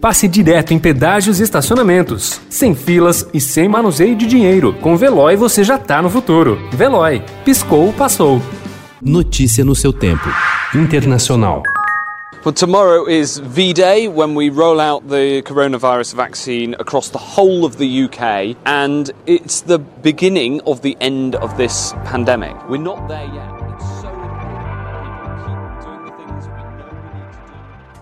passe direto em pedágios e estacionamentos, sem filas e sem manuseio de dinheiro. Com Veloy você já tá no futuro. Veloy, piscou, passou. Notícia no seu tempo. Internacional. Well, tomorrow is V Day when we roll out the coronavirus vaccine across the whole of the UK, and it's the beginning of the end of this pandemic. We're not there yet.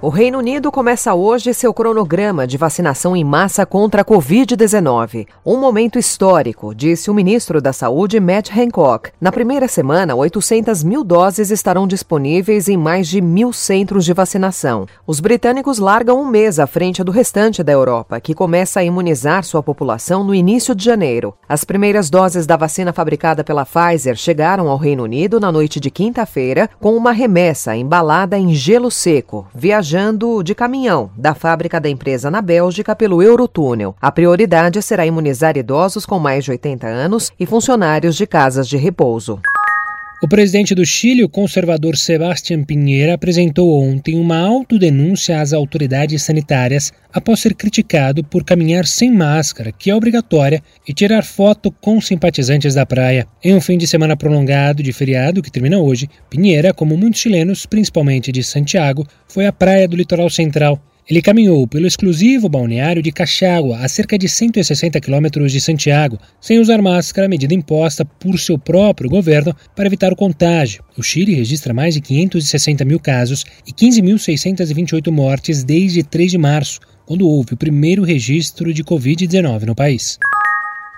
O Reino Unido começa hoje seu cronograma de vacinação em massa contra a Covid-19. Um momento histórico, disse o ministro da Saúde, Matt Hancock. Na primeira semana, 800 mil doses estarão disponíveis em mais de mil centros de vacinação. Os britânicos largam um mês à frente do restante da Europa, que começa a imunizar sua população no início de janeiro. As primeiras doses da vacina fabricada pela Pfizer chegaram ao Reino Unido na noite de quinta-feira, com uma remessa embalada em gelo seco, viajando viajando de caminhão da fábrica da empresa na Bélgica pelo Eurotúnel. A prioridade será imunizar idosos com mais de 80 anos e funcionários de casas de repouso. O presidente do Chile, o conservador Sebastián Pinheira, apresentou ontem uma autodenúncia às autoridades sanitárias após ser criticado por caminhar sem máscara, que é obrigatória, e tirar foto com simpatizantes da praia. Em um fim de semana prolongado de feriado que termina hoje, Pinheira, como muitos chilenos, principalmente de Santiago, foi à praia do litoral central. Ele caminhou pelo exclusivo balneário de Cachagua, a cerca de 160 quilômetros de Santiago, sem usar máscara, medida imposta por seu próprio governo para evitar o contágio. O Chile registra mais de 560 mil casos e 15.628 mortes desde 3 de março, quando houve o primeiro registro de Covid-19 no país.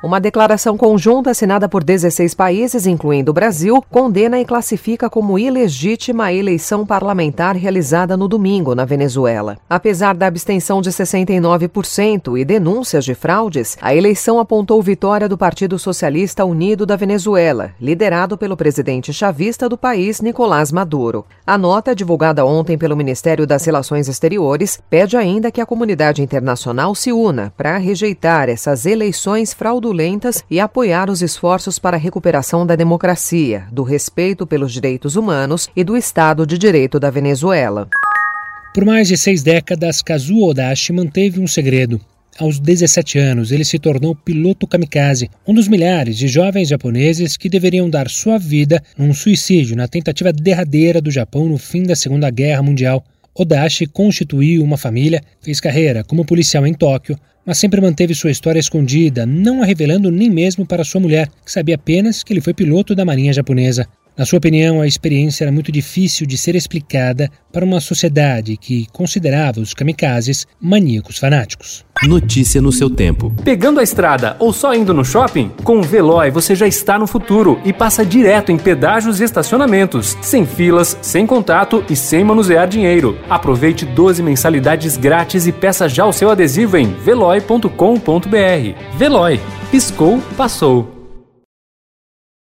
Uma declaração conjunta assinada por 16 países, incluindo o Brasil, condena e classifica como ilegítima a eleição parlamentar realizada no domingo na Venezuela. Apesar da abstenção de 69% e denúncias de fraudes, a eleição apontou vitória do Partido Socialista Unido da Venezuela, liderado pelo presidente chavista do país, Nicolás Maduro. A nota, divulgada ontem pelo Ministério das Relações Exteriores, pede ainda que a comunidade internacional se una para rejeitar essas eleições fraudulentas fraudulentas e apoiar os esforços para a recuperação da democracia, do respeito pelos direitos humanos e do Estado de Direito da Venezuela. Por mais de seis décadas, Kazuo Odashi manteve um segredo. Aos 17 anos, ele se tornou piloto kamikaze, um dos milhares de jovens japoneses que deveriam dar sua vida num suicídio na tentativa derradeira do Japão no fim da Segunda Guerra Mundial. Odashi constituiu uma família, fez carreira como policial em Tóquio, mas sempre manteve sua história escondida, não a revelando nem mesmo para sua mulher, que sabia apenas que ele foi piloto da Marinha Japonesa. Na sua opinião, a experiência era muito difícil de ser explicada para uma sociedade que considerava os kamikazes maníacos fanáticos. Notícia no seu tempo. Pegando a estrada ou só indo no shopping? Com o Veloy você já está no futuro e passa direto em pedágios e estacionamentos, sem filas, sem contato e sem manusear dinheiro. Aproveite 12 mensalidades grátis e peça já o seu adesivo em veloy.com.br. Veloy. Piscou, passou.